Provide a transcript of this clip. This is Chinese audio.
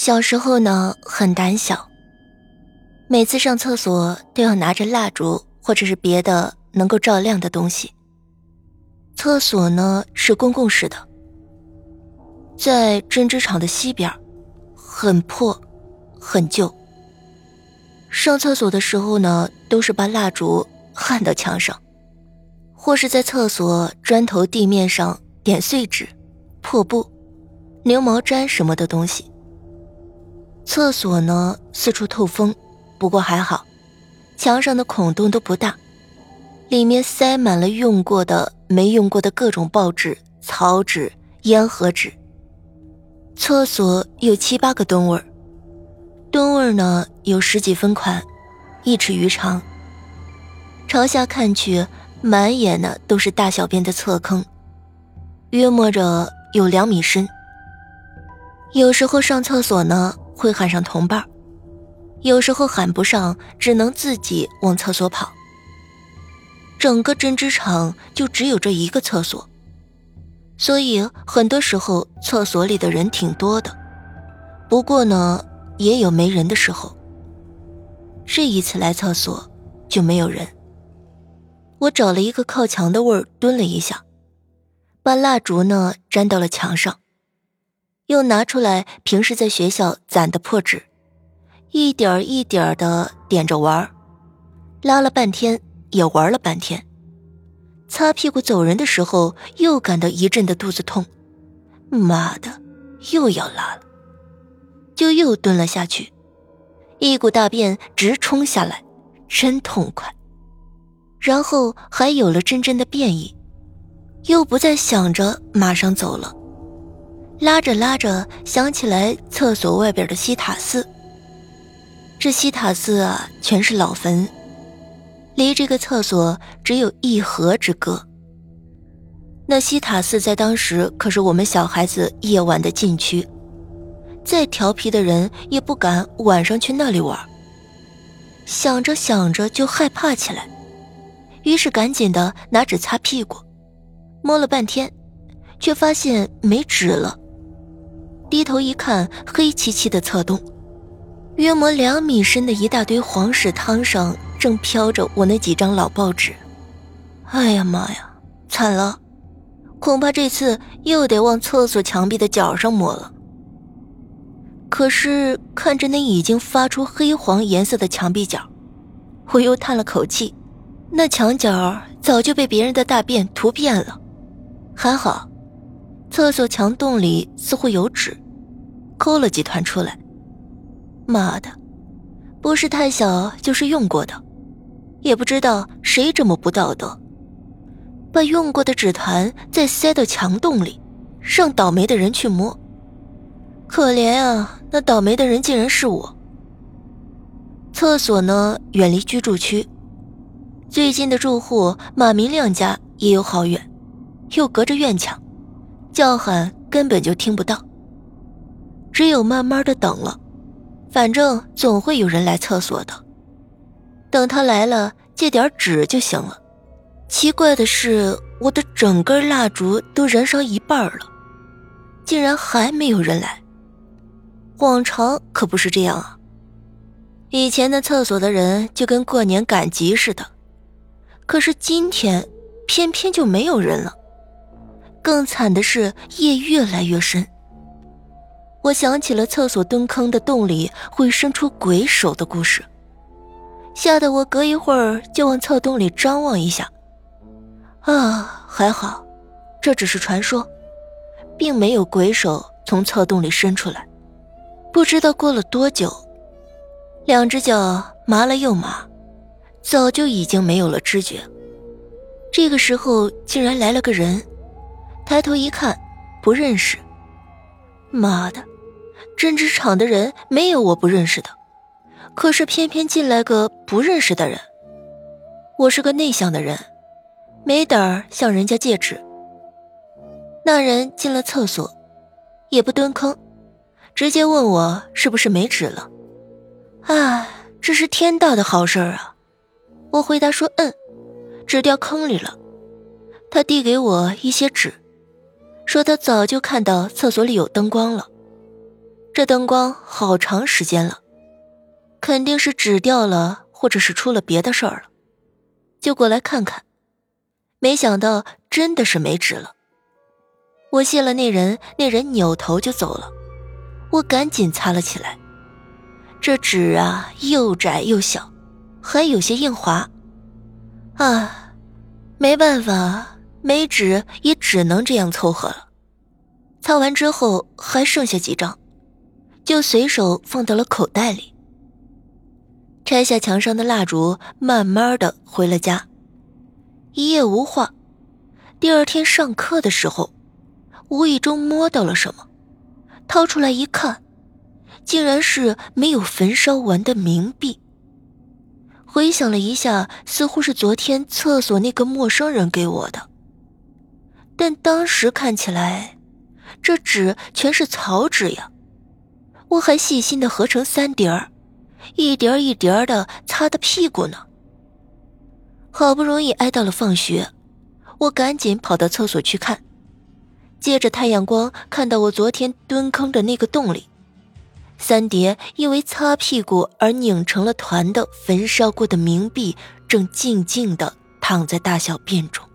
小时候呢，很胆小，每次上厕所都要拿着蜡烛或者是别的能够照亮的东西。厕所呢是公共式的，在针织厂的西边，很破，很旧。上厕所的时候呢，都是把蜡烛焊到墙上，或是在厕所砖头地面上点碎纸、破布、牛毛毡什么的东西。厕所呢，四处透风，不过还好，墙上的孔洞都不大，里面塞满了用过的、没用过的各种报纸、草纸、烟盒纸。厕所有七八个蹲位蹲位呢有十几分宽，一尺余长。朝下看去，满眼呢都是大小便的侧坑，约摸着有两米深。有时候上厕所呢。会喊上同伴有时候喊不上，只能自己往厕所跑。整个针织厂就只有这一个厕所，所以很多时候厕所里的人挺多的。不过呢，也有没人的时候。这一次来厕所就没有人。我找了一个靠墙的位儿蹲了一下，把蜡烛呢粘到了墙上。又拿出来平时在学校攒的破纸，一点一点的点着玩拉了半天也玩了半天。擦屁股走人的时候，又感到一阵的肚子痛，妈的，又要拉了，就又蹲了下去，一股大便直冲下来，真痛快。然后还有了阵阵的便意，又不再想着马上走了。拉着拉着，想起来厕所外边的西塔寺。这西塔寺啊，全是老坟，离这个厕所只有一河之隔。那西塔寺在当时可是我们小孩子夜晚的禁区，再调皮的人也不敢晚上去那里玩。想着想着就害怕起来，于是赶紧的拿纸擦屁股，摸了半天，却发现没纸了。低头一看，黑漆漆的侧洞，约莫两米深的一大堆黄屎汤上正飘着我那几张老报纸。哎呀妈呀，惨了！恐怕这次又得往厕所墙壁的角上抹了。可是看着那已经发出黑黄颜色的墙壁角，我又叹了口气，那墙角早就被别人的大便涂遍了。还好。厕所墙洞里似乎有纸，抠了几团出来。妈的，不是太小就是用过的，也不知道谁这么不道德，把用过的纸团再塞到墙洞里，让倒霉的人去摸。可怜啊，那倒霉的人竟然是我。厕所呢，远离居住区，最近的住户马明亮家也有好远，又隔着院墙。叫喊根本就听不到，只有慢慢的等了，反正总会有人来厕所的。等他来了，借点纸就行了。奇怪的是，我的整根蜡烛都燃烧一半了，竟然还没有人来。往常可不是这样啊，以前的厕所的人就跟过年赶集似的，可是今天偏偏就没有人了。更惨的是，夜越来越深。我想起了厕所蹲坑的洞里会伸出鬼手的故事，吓得我隔一会儿就往厕洞里张望一下。啊，还好，这只是传说，并没有鬼手从厕洞里伸出来。不知道过了多久，两只脚麻了又麻，早就已经没有了知觉。这个时候，竟然来了个人。抬头一看，不认识。妈的，针织厂的人没有我不认识的，可是偏偏进来个不认识的人。我是个内向的人，没胆儿向人家借纸。那人进了厕所，也不蹲坑，直接问我是不是没纸了。哎，这是天大的好事啊！我回答说：“嗯，纸掉坑里了。”他递给我一些纸。说他早就看到厕所里有灯光了，这灯光好长时间了，肯定是纸掉了，或者是出了别的事儿了，就过来看看。没想到真的是没纸了。我谢了那人，那人扭头就走了。我赶紧擦了起来。这纸啊，又窄又小，还有些硬滑。啊，没办法，没纸也只能这样凑合了。擦完之后还剩下几张，就随手放到了口袋里。拆下墙上的蜡烛，慢慢的回了家。一夜无话。第二天上课的时候。无意中摸到了什么，掏出来一看，竟然是没有焚烧完的冥币。回想了一下，似乎是昨天厕所那个陌生人给我的，但当时看起来，这纸全是草纸呀。我还细心的合成三叠儿，一叠一叠的擦的屁股呢。好不容易挨到了放学，我赶紧跑到厕所去看。借着太阳光，看到我昨天蹲坑的那个洞里，三叠因为擦屁股而拧成了团的焚烧过的冥币，正静静地躺在大小便中。